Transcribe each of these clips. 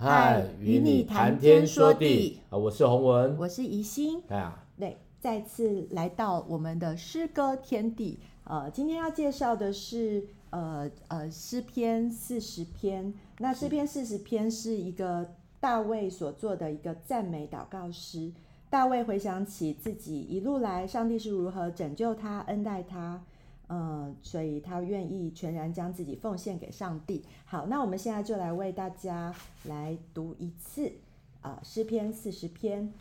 嗨，与你谈天说地啊！我是洪文，我是宜心。哎呀，对，再次来到我们的诗歌天地。呃，今天要介绍的是呃呃诗篇四十篇。那诗篇四十篇是一个大卫所做的一个赞美祷告诗。大卫回想起自己一路来，上帝是如何拯救他、恩待他。嗯，所以他愿意全然将自己奉献给上帝。好，那我们现在就来为大家来读一次啊，诗篇四十篇，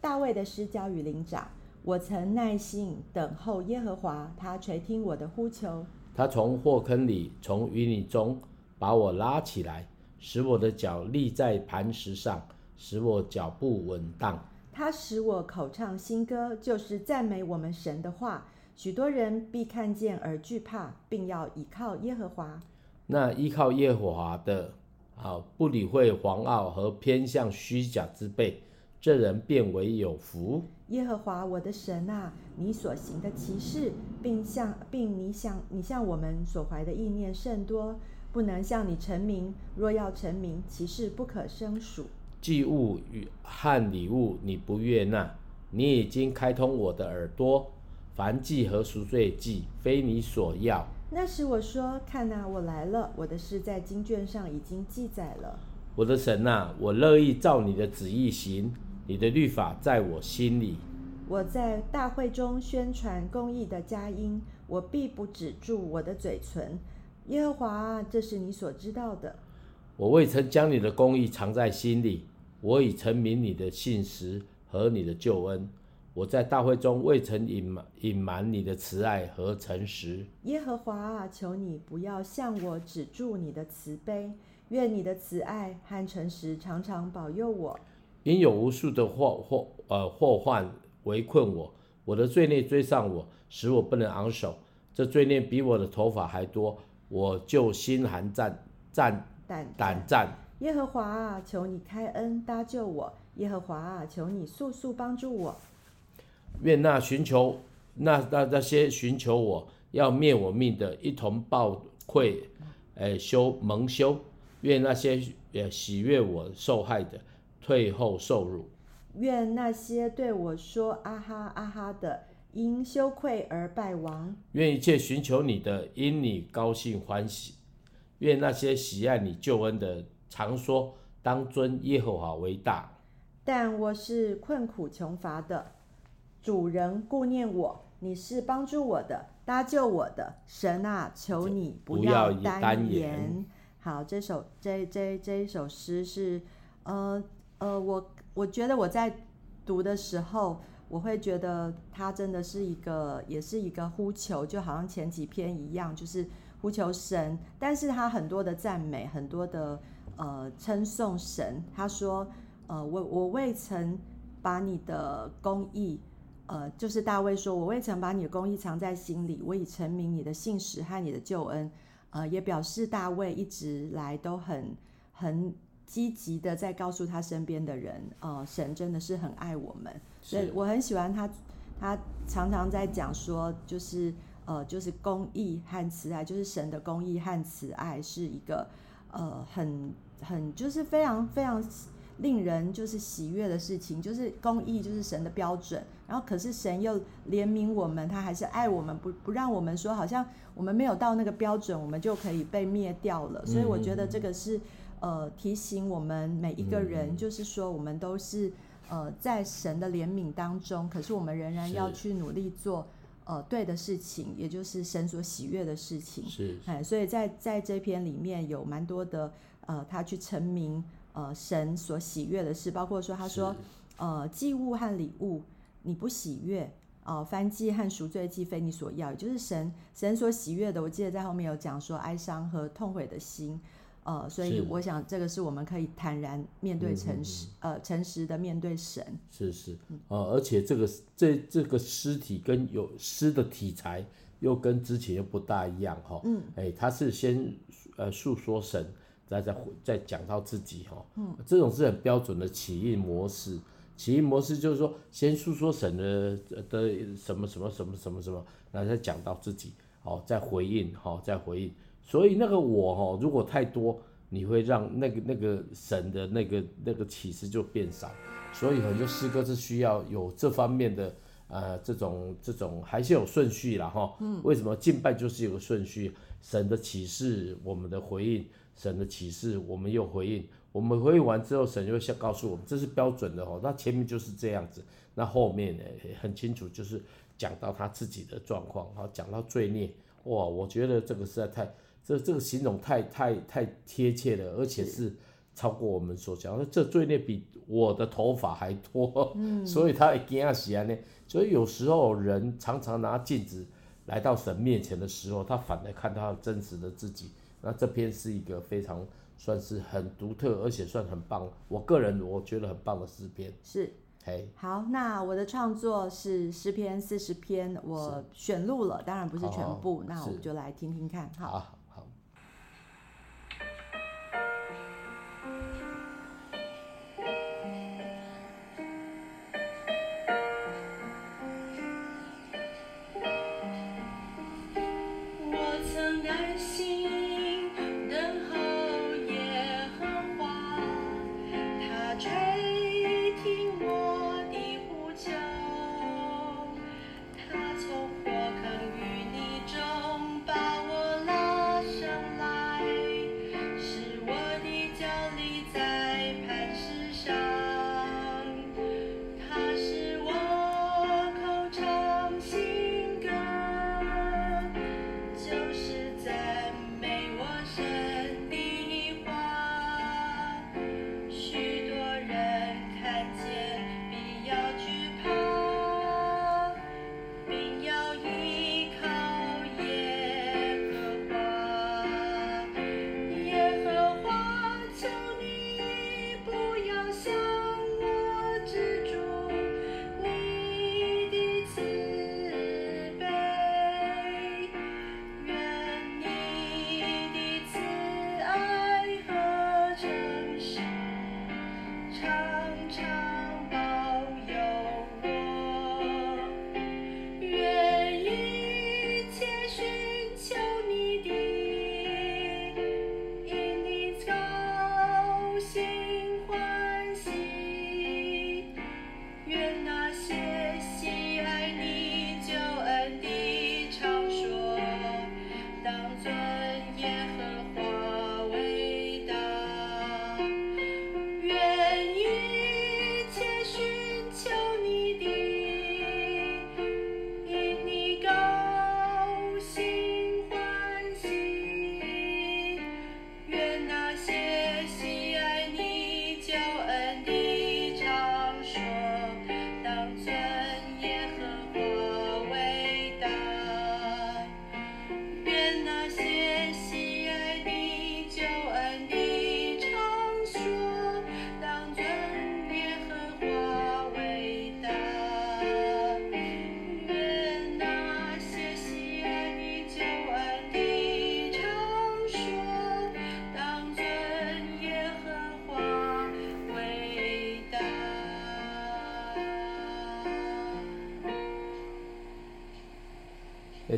大卫的诗交与灵长。我曾耐心等候耶和华，他垂听我的呼求。他从祸坑里，从淤泥中把我拉起来，使我的脚立在磐石上，使我脚步稳当。他使我口唱新歌，就是赞美我们神的话。许多人必看见而惧怕，并要倚靠耶和华。那依靠耶和华的，啊，不理会狂傲和偏向虚假之辈，这人便为有福。耶和华我的神啊，你所行的奇事，并向并你向你向我们所怀的意念甚多，不能向你成名。若要成名，其事不可胜数。祭物与和礼物你不悦纳，你已经开通我的耳朵。燔祭和赎罪祭非你所要。那时我说：“看哪，我来了，我的事在经卷上已经记载了。”我的神呐，我乐意照你的旨意行，你的律法在我心里。我在大会中宣传公义的佳音，我必不止住我的嘴唇。耶和华，这是你所知道的。我未曾将你的公义藏在心里，我已陈明你的信实和你的救恩。我在大会中未曾隐瞒隐瞒你的慈爱和诚实。耶和华啊，求你不要向我止住你的慈悲，愿你的慈爱和诚实常常保佑我。因有无数的祸祸呃祸患围困我，我的罪孽追上我，使我不能昂首。这罪孽比我的头发还多，我就心寒战战胆胆战。耶和华啊，求你开恩搭救我。耶和华啊，求你速速帮助我。愿那寻求那那那些寻求我要灭我命的，一同报愧，呃，修蒙羞。愿那些呃喜悦我受害的，退后受辱。愿那些对我说啊哈啊哈的，因羞愧而败亡。愿一切寻求你的，因你高兴欢喜。愿那些喜爱你救恩的，常说当尊耶和华为大。但我是困苦穷乏的。主人顾念我，你是帮助我的，搭救我的神啊！求你不要单言。好，这首这这这一首诗是，呃呃，我我觉得我在读的时候，我会觉得它真的是一个，也是一个呼求，就好像前几篇一样，就是呼求神。但是他很多的赞美，很多的呃称颂神。他说，呃，我我未曾把你的公义。呃，就是大卫说：“我未曾把你的公义藏在心里，我已陈明你的信实和你的救恩。”呃，也表示大卫一直来都很很积极的在告诉他身边的人，呃，神真的是很爱我们。所以我很喜欢他，他常常在讲说，就是呃，就是公义和慈爱，就是神的公义和慈爱是一个呃很很就是非常非常。令人就是喜悦的事情，就是公义，就是神的标准。然后，可是神又怜悯我们，他还是爱我们，不不让我们说好像我们没有到那个标准，我们就可以被灭掉了。所以，我觉得这个是呃提醒我们每一个人，就是说我们都是呃在神的怜悯当中，可是我们仍然要去努力做呃对的事情，也就是神所喜悦的事情。是，哎，所以在在这篇里面有蛮多的呃，他去陈明。呃，神所喜悦的事，包括说，他说，呃，祭物和礼物你不喜悦，呃，燔祭和赎罪祭非你所要，也就是神神所喜悦的。我记得在后面有讲说，哀伤和痛悔的心，呃，所以我想这个是我们可以坦然面对诚实，嗯、呃，诚实的面对神。是是，呃，而且这个这这个诗体跟有诗的题材又跟之前又不大一样哈，嗯，哎，他是先呃诉说神。再再再讲到自己哈，嗯，这种是很标准的起因模式。起因模式就是说，先诉说神的的什么什么什么什么什么，然后再讲到自己，哦，再回应，哈，再回应。所以那个我哈，如果太多，你会让那个那个神的那个那个启示就变少。所以很多诗歌是需要有这方面的。呃，这种这种还是有顺序啦哈。嗯。为什么敬拜就是有个顺序？神的启示，我们的回应；神的启示，我们又回应。我们回应完之后，神就会先告诉我们，这是标准的哦。那前面就是这样子，那后面呢很清楚，就是讲到他自己的状况，好讲到罪孽。哇，我觉得这个实在太，这这个形容太太太贴切了，而且是超过我们所讲的。这罪孽比我的头发还多，嗯，所以他会惊死啊呢。所以有时候人常常拿镜子来到神面前的时候，他反而看到真实的自己。那这篇是一个非常算是很独特，而且算很棒。我个人我觉得很棒的诗篇。是，嘿，好，那我的创作是诗篇四十篇，我选录了，当然不是全部。好好，那我们就来听听看。好。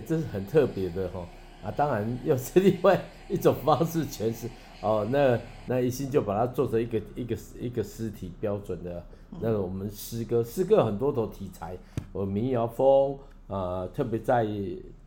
这是很特别的哈啊，当然又是另外一种方式诠释 哦。那那一心就把它做成一个一个一个诗体标准的那个我们诗歌，诗歌有很多种题材，我民谣风啊，特别在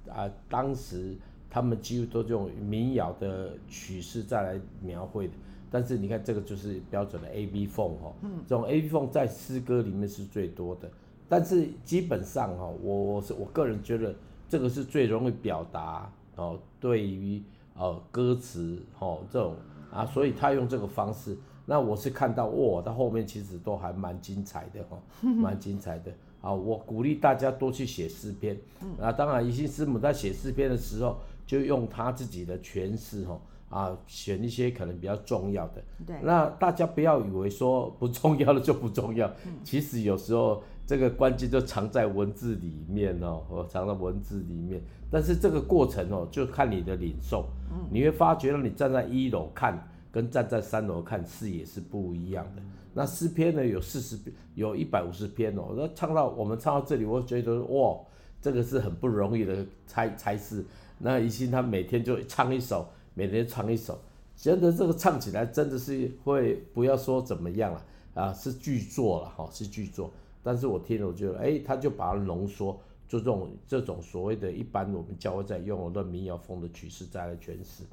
啊当时他们几乎都用民谣的曲式再来描绘的。但是你看这个就是标准的 A B 风哈，这种 A B 风在诗歌里面是最多的。但是基本上哈，我我是我个人觉得。这个是最容易表达哦，对于呃歌词哦这种啊，所以他用这个方式。那我是看到哇，他后面其实都还蛮精彩的哈，蛮精彩的啊。我鼓励大家多去写诗篇。啊，当然一心师母在写诗篇的时候，就用他自己的诠释哈啊，选一些可能比较重要的。对。那大家不要以为说不重要的就不重要，其实有时候。这个关键就藏在文字里面哦，哦，藏在文字里面。但是这个过程哦，就看你的领受。嗯，你会发觉，你站在一楼看，跟站在三楼看视野是不一样的。那诗篇呢，有四十，有一百五十篇哦。那唱到我们唱到这里，我觉得哇，这个是很不容易的差差事。那一心他每天就唱一首，每天唱一首。觉得这个唱起来真的是会不要说怎么样了啊，是巨作了哈，是巨作。但是我听了，我觉得哎，他就把它浓缩，就这种这种所谓的一般我们教会在用的民谣风的曲式再来诠释。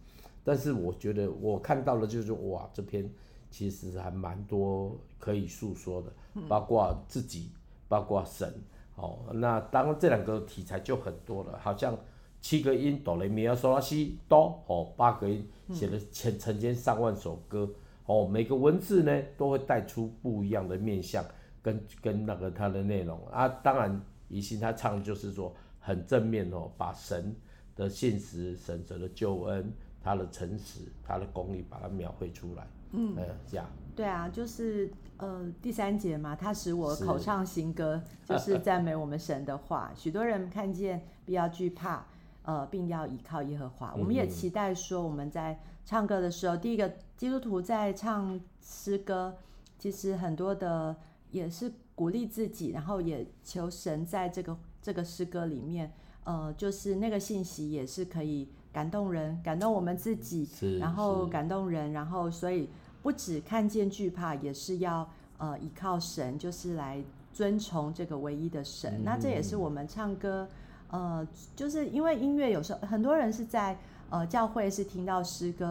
但是我觉得我看到了就是哇，这篇其实还蛮多可以诉说的，包括自己，包括神。哦，那当然这两个题材就很多了，好像七个音哆来咪发嗦拉西哆，哦，八个音写了成成千上万首歌，哦，每个文字呢都会带出不一样的面向。跟跟那个他的内容啊，当然宜兴他唱就是说很正面哦，把神的信实、神神的救恩、他的诚实、他的公义，把它描绘出来。嗯，呃，这样。对啊，就是呃第三节嘛，他使我口唱新歌，是就是赞美我们神的话。许多人看见，不要惧怕，呃，并要依靠耶和华。嗯、我们也期待说，我们在唱歌的时候，第一个基督徒在唱诗歌，其实很多的。也是鼓励自己，然后也求神在这个这个诗歌里面，呃，就是那个信息也是可以感动人，感动我们自己，然后感动人，然后所以不只看见惧怕，也是要呃依靠神，就是来尊崇这个唯一的神。嗯、那这也是我们唱歌，呃，就是因为音乐有时候很多人是在呃教会是听到诗歌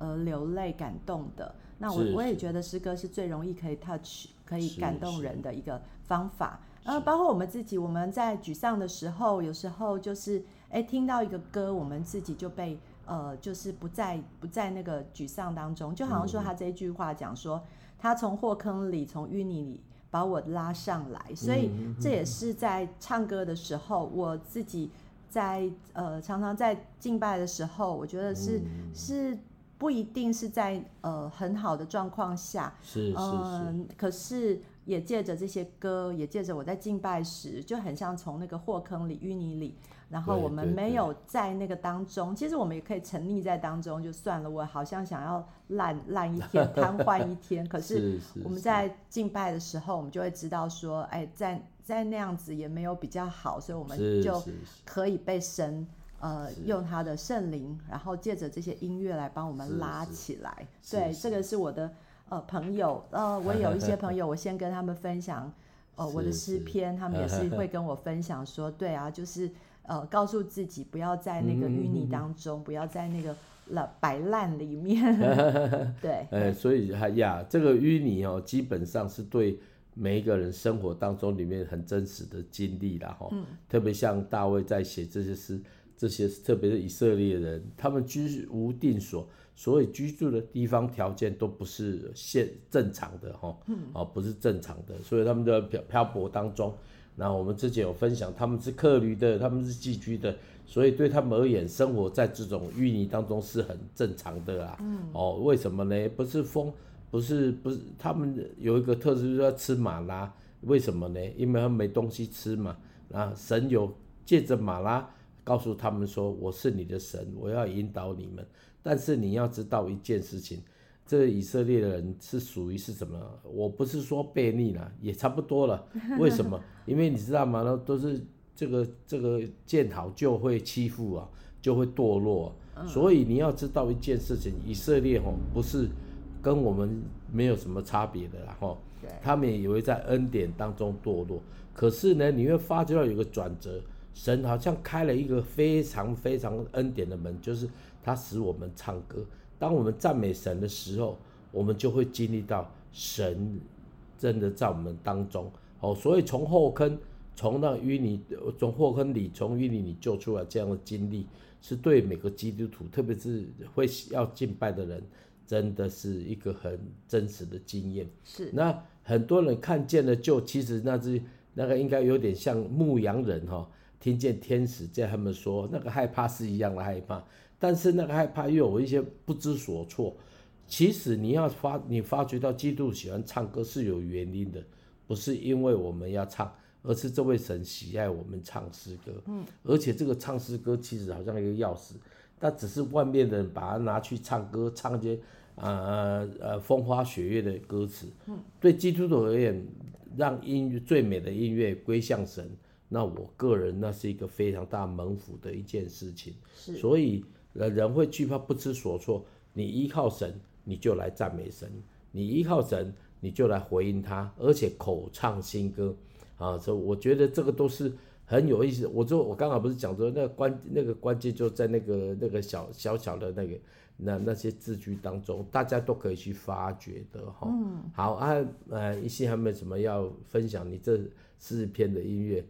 而而流泪感动的。那我我也觉得诗歌是最容易可以 touch。可以感动人的一个方法，呃包括我们自己，我们在沮丧的时候，有时候就是哎听到一个歌，我们自己就被呃就是不在不在那个沮丧当中，就好像说他这一句话讲说，他从祸坑里从淤泥里把我拉上来，所以这也是在唱歌的时候，我自己在呃常常在敬拜的时候，我觉得是是。不一定是在呃很好的状况下，是是是，嗯，可是也借着这些歌，也借着我在敬拜时，就很像从那个祸坑里、淤泥里，然后我们没有在那个当中，其实我们也可以沉溺在当中就算了。我好像想要烂烂一天、瘫痪一天，可是我们在敬拜的时候，我们就会知道说，哎，在在那样子也没有比较好，所以我们就可以被神。呃，用他的圣灵，然后借着这些音乐来帮我们拉起来。对，这个是我的呃朋友，呃，我有一些朋友，我先跟他们分享，呃，我的诗篇，他们也是会跟我分享说，对啊，就是呃，告诉自己不要在那个淤泥当中，不要在那个了摆烂里面。对，哎，所以还呀，这个淤泥哦，基本上是对每一个人生活当中里面很真实的经历啦哈。嗯。特别像大卫在写这些诗。这些特别是以色列人，他们居无定所，所以居住的地方条件都不是现正常的哈，哦，不是正常的，所以他们在漂漂泊当中。那我们之前有分享，他们是客旅的，他们是寄居的，所以对他们而言，生活在这种淤泥当中是很正常的啊。哦，为什么呢？不是风，不是不是，他们有一个特质就是要吃马拉，为什么呢？因为他们没东西吃嘛。啊，神有借着马拉。告诉他们说：“我是你的神，我要引导你们。但是你要知道一件事情，这以色列的人是属于是什么？我不是说悖逆了，也差不多了。为什么？因为你知道吗？那都是这个这个见好就会欺负啊，就会堕落啊。所以你要知道一件事情，以色列吼不是跟我们没有什么差别的啦吼。他们也以为在恩典当中堕落，可是呢，你会发觉到有个转折。”神好像开了一个非常非常恩典的门，就是他使我们唱歌。当我们赞美神的时候，我们就会经历到神真的在我们当中。哦，所以从祸坑，从那淤泥，从祸坑里，从淤泥里救出来这样的经历，是对每个基督徒，特别是会要敬拜的人，真的是一个很真实的经验。是。那很多人看见了，就其实那只那个应该有点像牧羊人哈。听见天使在他们说，那个害怕是一样的害怕，但是那个害怕又有一些不知所措。其实你要发，你发觉到基督喜欢唱歌是有原因的，不是因为我们要唱，而是这位神喜爱我们唱诗歌。嗯，而且这个唱诗歌其实好像一个钥匙，但只是外面的人把它拿去唱歌，唱一些呃呃风花雪月的歌词。嗯，对基督徒而言，让音乐最美的音乐归向神。那我个人那是一个非常大门府的一件事情，是，所以人人会惧怕不知所措，你依靠神，你就来赞美神；你依靠神，你就来回应他，而且口唱新歌啊！所以我觉得这个都是很有意思。我就我刚刚不是讲说那个关那个关键就在那个那个小小小的那个那那些字句当中，大家都可以去发掘的哈。嗯，好啊，呃，一些还没有什么要分享？你这四篇的音乐，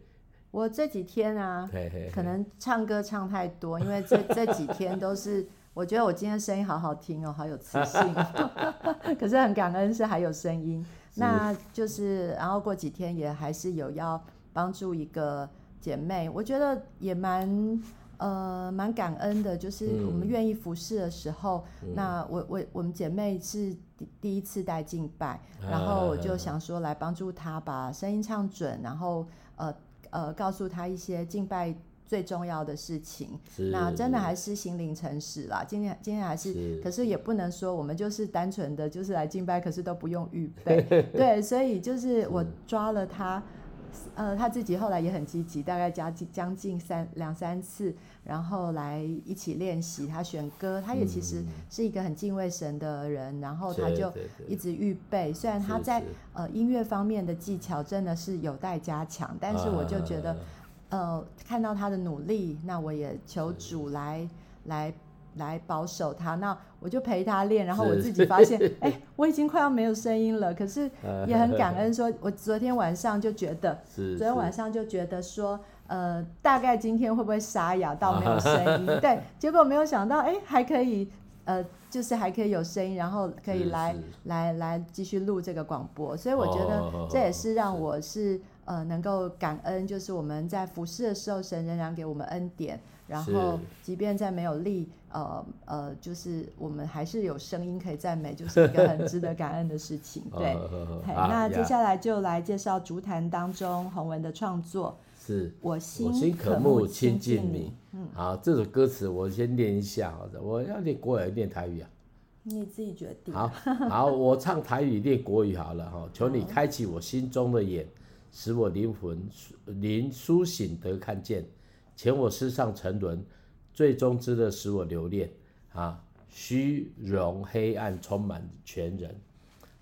我这几天啊，嘿嘿嘿可能唱歌唱太多，因为这 这几天都是。我觉得我今天声音好好听哦，好有磁性。可是很感恩是还有声音，那就是然后过几天也还是有要帮助一个姐妹，我觉得也蛮呃蛮感恩的，就是我们愿意服侍的时候，嗯、那我我我们姐妹是第第一次带敬拜，然后我就想说来帮助她把声音唱准，然后呃呃告诉他一些敬拜。最重要的事情，那真的还是心灵诚实啦。今天今天还是，是，可是也不能说我们就是单纯的就是来敬拜，可是都不用预备。对，所以就是我抓了他，呃，他自己后来也很积极，大概加近将近三两三次，然后来一起练习。他选歌，他也其实是一个很敬畏神的人，然后他就一直预备。虽然他在呃音乐方面的技巧真的是有待加强，但是我就觉得。呃，看到他的努力，那我也求主来来来保守他。那我就陪他练，然后我自己发现，哎、欸，我已经快要没有声音了。可是也很感恩说，说我昨天晚上就觉得，昨天晚上就觉得说，呃，大概今天会不会沙哑到没有声音？对，结果没有想到，哎、欸，还可以，呃，就是还可以有声音，然后可以来来来继续录这个广播。所以我觉得这也是让我是。呃，能够感恩，就是我们在服侍的时候，神仍然给我们恩典。然后，即便在没有力，呃呃，就是我们还是有声音可以赞美，就是一个很值得感恩的事情。对，那接下来就来介绍竹坛当中洪文的创作。是，我心渴慕亲近你。嗯，好，这首歌词我先念一下，好的，我要念国语，念台语啊？你自己决定。好，好，我唱台语，念国语好了哈。求你开启我心中的眼。使我灵魂灵苏醒得看见，遣我世上沉沦，最终之的使我留恋啊！虚荣黑暗充满全人，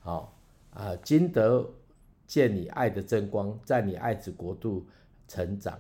好啊！今得见你爱的真光，在你爱子国度成长，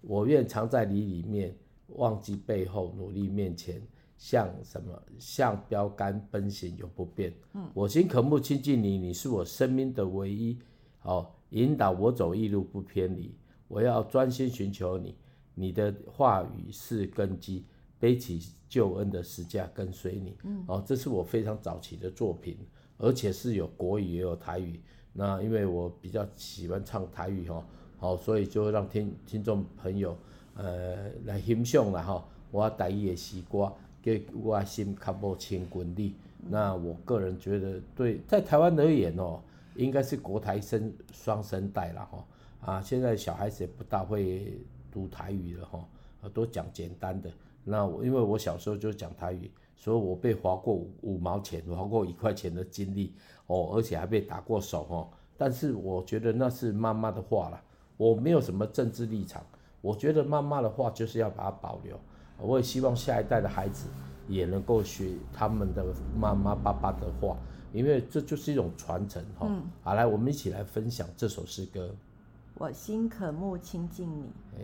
我愿常在你里面，忘记背后，努力面前，像什么？像标杆奔行永不变。嗯，我心渴慕亲近你，你是我生命的唯一。哦。引导我走义路不偏离，我要专心寻求你。你的话语是根基，背起救恩的十架跟随你。嗯，哦，这是我非常早期的作品，而且是有国语也有台语。那因为我比较喜欢唱台语哈，好，所以就让听听众朋友呃来欣赏了哈。我台语的诗歌，给我心较无千滚力。那我个人觉得，对在台湾而言哦。应该是国台生双声带了哈啊！现在小孩子也不大会读台语了哈，都讲简单的。那我因为我小时候就讲台语，所以我被划过五五毛钱、划过一块钱的经历哦，而且还被打过手哈。但是我觉得那是妈妈的话了，我没有什么政治立场。我觉得妈妈的话就是要把它保留。我也希望下一代的孩子也能够学他们的妈妈爸爸的话。因为这就是一种传承哈，嗯、好，来，我们一起来分享这首诗歌。我心渴慕亲近你。啊，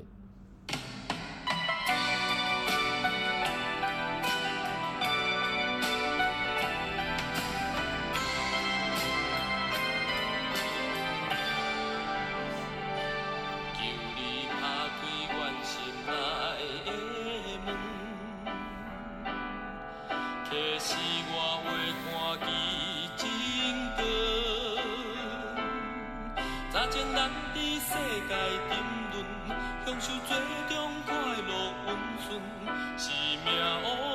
享受最终快乐温存是命运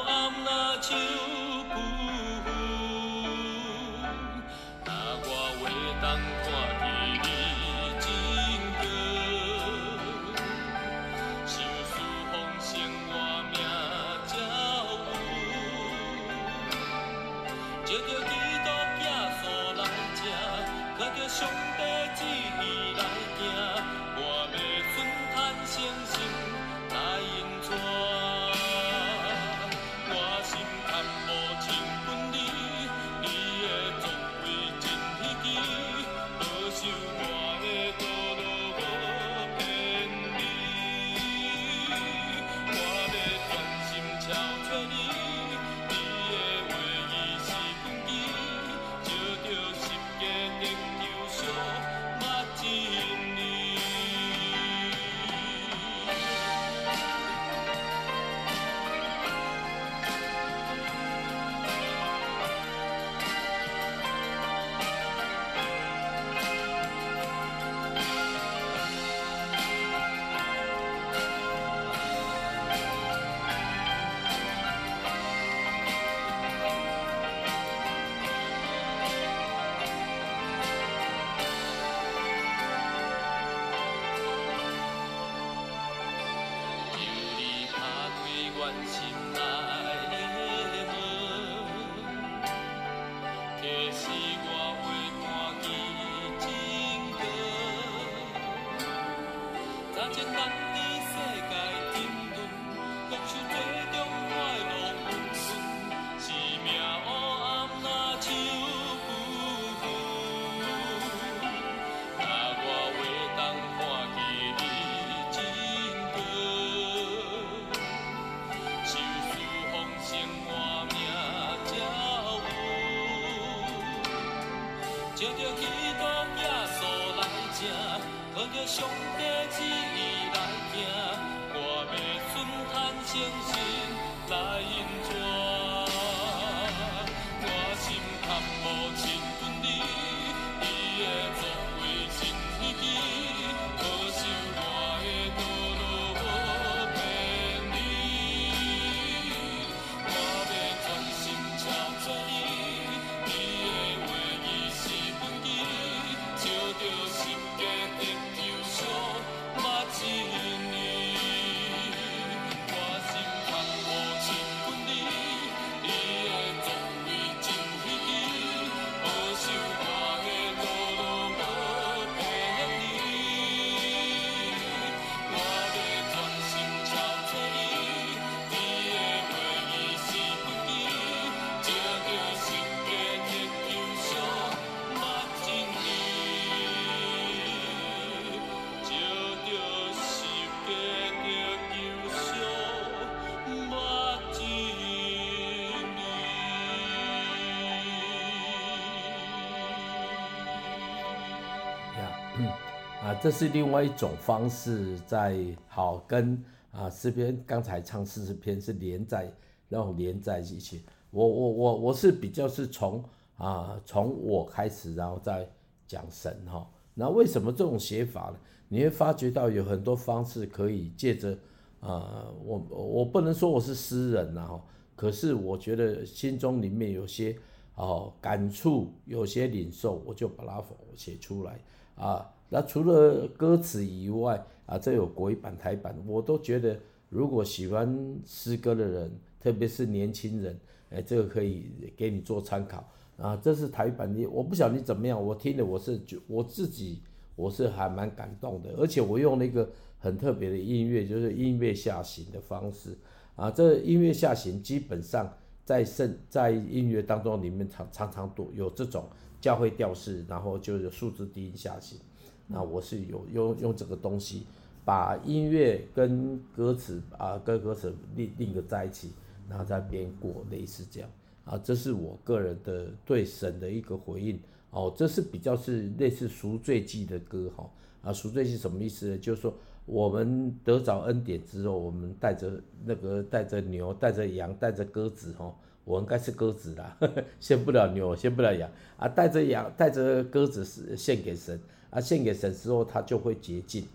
这是另外一种方式，在好跟啊诗篇刚才唱四十篇是连在然后连在一起。我我我我是比较是从啊从我开始，然后再讲神哈。那为什么这种写法呢？你会发觉到有很多方式可以借着啊，我我不能说我是诗人呐哈，可是我觉得心中里面有些哦感触，有些领受，我就把它写出来啊。那除了歌词以外啊，这有国语版、台版，我都觉得如果喜欢诗歌的人，特别是年轻人，哎，这个可以给你做参考啊。这是台版的，我不晓得你怎么样，我听了我是觉我自己我是还蛮感动的，而且我用了一个很特别的音乐，就是音乐下行的方式啊。这音乐下行基本上在圣在音乐当中里面常常常都有这种教会调式，然后就是数字低音下行。那我是有用用这个东西，把音乐跟歌词啊跟歌词另另个在一起，然后再编过类似这样啊，这是我个人的对神的一个回应哦，这是比较是类似赎罪祭的歌哈啊，赎罪祭什么意思呢？就是说我们得着恩典之后，我们带着那个带着牛带着羊带着鸽子哈，我应该是鸽子啦，献不了牛献不了羊啊，带着羊带着鸽子是献给神。啊，献给神之后，它就会洁净。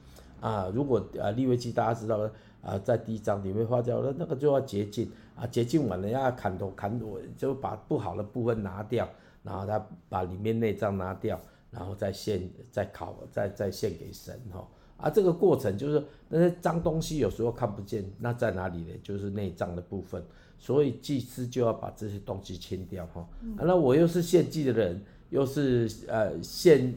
啊，如果啊利未记大家知道，啊，在第一章里面发酵了，那个就要洁净。啊，洁净完了要砍头砍头，就把不好的部分拿掉，然后他把里面内脏拿掉，然后再献再烤再再献给神哈。啊，这个过程就是那些脏东西有时候看不见，那在哪里呢？就是内脏的部分，所以祭司就要把这些东西清掉哈。啊，那我又是献祭的人，又是呃献。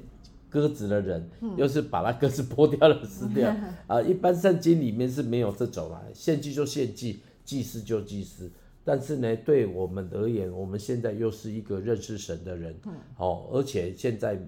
鸽子的人，又是把那鸽子剥掉了撕掉啊！一般圣经里面是没有这种啊，献祭就献祭，祭司就祭司。但是呢，对我们而言，我们现在又是一个认识神的人，哦，而且现在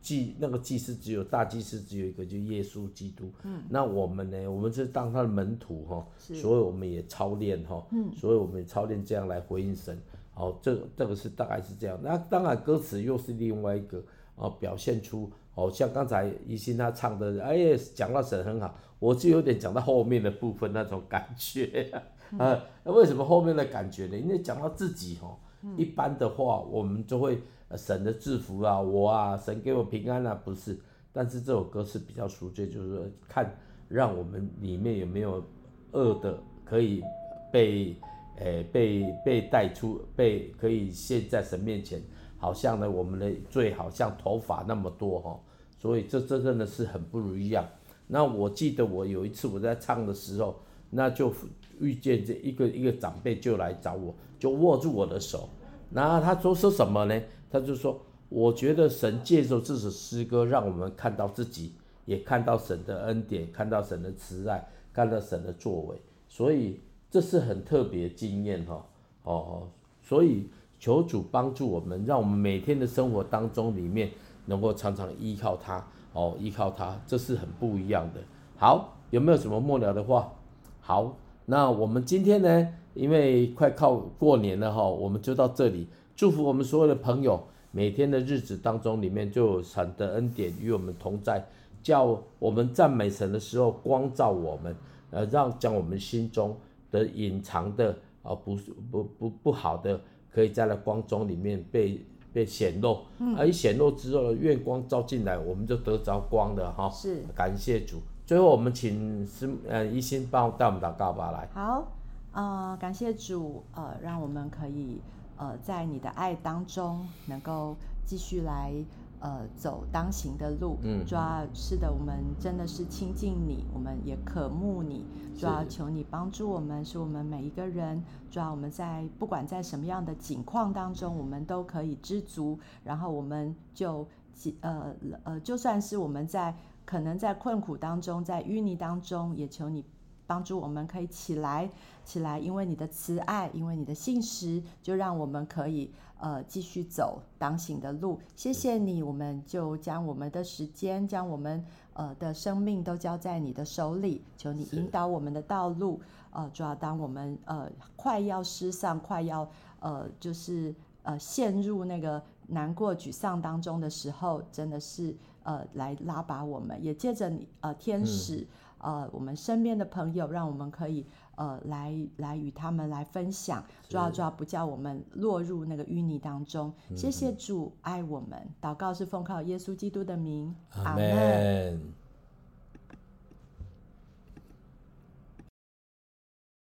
祭那个祭司只有大祭司只有一个，就耶稣基督。那我们呢？我们是当他的门徒哈，所以我们也操练哈，所以我们也操练这样来回应神。哦，这这个是大概是这样。那当然歌词又是另外一个。哦，表现出哦，像刚才怡心他唱的，哎呀，讲到神很好，我就有点讲到后面的部分那种感觉，啊，那为什么后面的感觉呢？因为讲到自己哦，一般的话我们就会神的祝福啊，我啊，神给我平安啊，不是，但是这首歌是比较赎罪，就是说看让我们里面有没有恶的可以被，诶、欸，被被带出，被可以现在神面前。好像呢，我们的罪好像头发那么多哈，所以这这真的是很不如一样。那我记得我有一次我在唱的时候，那就遇见这一个一个长辈就来找我，就握住我的手，然后他说说什么呢？他就说，我觉得神借着这首诗歌，让我们看到自己也看到神的恩典，看到神的慈爱，看到神的作为，所以这是很特别经验哈。哦，所以求主帮助我们，让我们每天的生活当中里面能够常常依靠他，哦，依靠他，这是很不一样的。好，有没有什么末了的话？好，那我们今天呢，因为快靠过年了哈，我们就到这里，祝福我们所有的朋友，每天的日子当中里面就有神的恩典与我们同在，叫我们赞美神的时候光照我们，呃，让将我们心中的隐藏的。啊，不不不不好的，可以在那光中里面被被显露，而、嗯、一显露之后，月光照进来，我们就得着光的哈。是，感谢主。最后，我们请师呃一心帮带我们祷告吧，来。好，呃，感谢主，呃，让我们可以呃在你的爱当中能够继续来。呃，走当行的路，嗯，主要是的，我们真的是亲近你，我们也渴慕你，主要求你帮助我们，使我们每一个人，主要我们在不管在什么样的境况当中，我们都可以知足，然后我们就呃呃，就算是我们在可能在困苦当中，在淤泥当中，也求你帮助我们可以起来，起来，因为你的慈爱，因为你的信实，就让我们可以。呃，继续走当行的路，谢谢你，我们就将我们的时间，将我们呃的生命都交在你的手里，求你引导我们的道路。呃，主要当我们呃快要失丧，快要呃就是呃陷入那个难过沮丧当中的时候，真的是呃来拉拔我们，也借着你呃天使、呃我们身边的朋友，让我们可以。呃，来来与他们来分享，主要主要不叫我们落入那个淤泥当中。谢谢主爱我们，祷告是奉靠耶稣基督的名，阿门。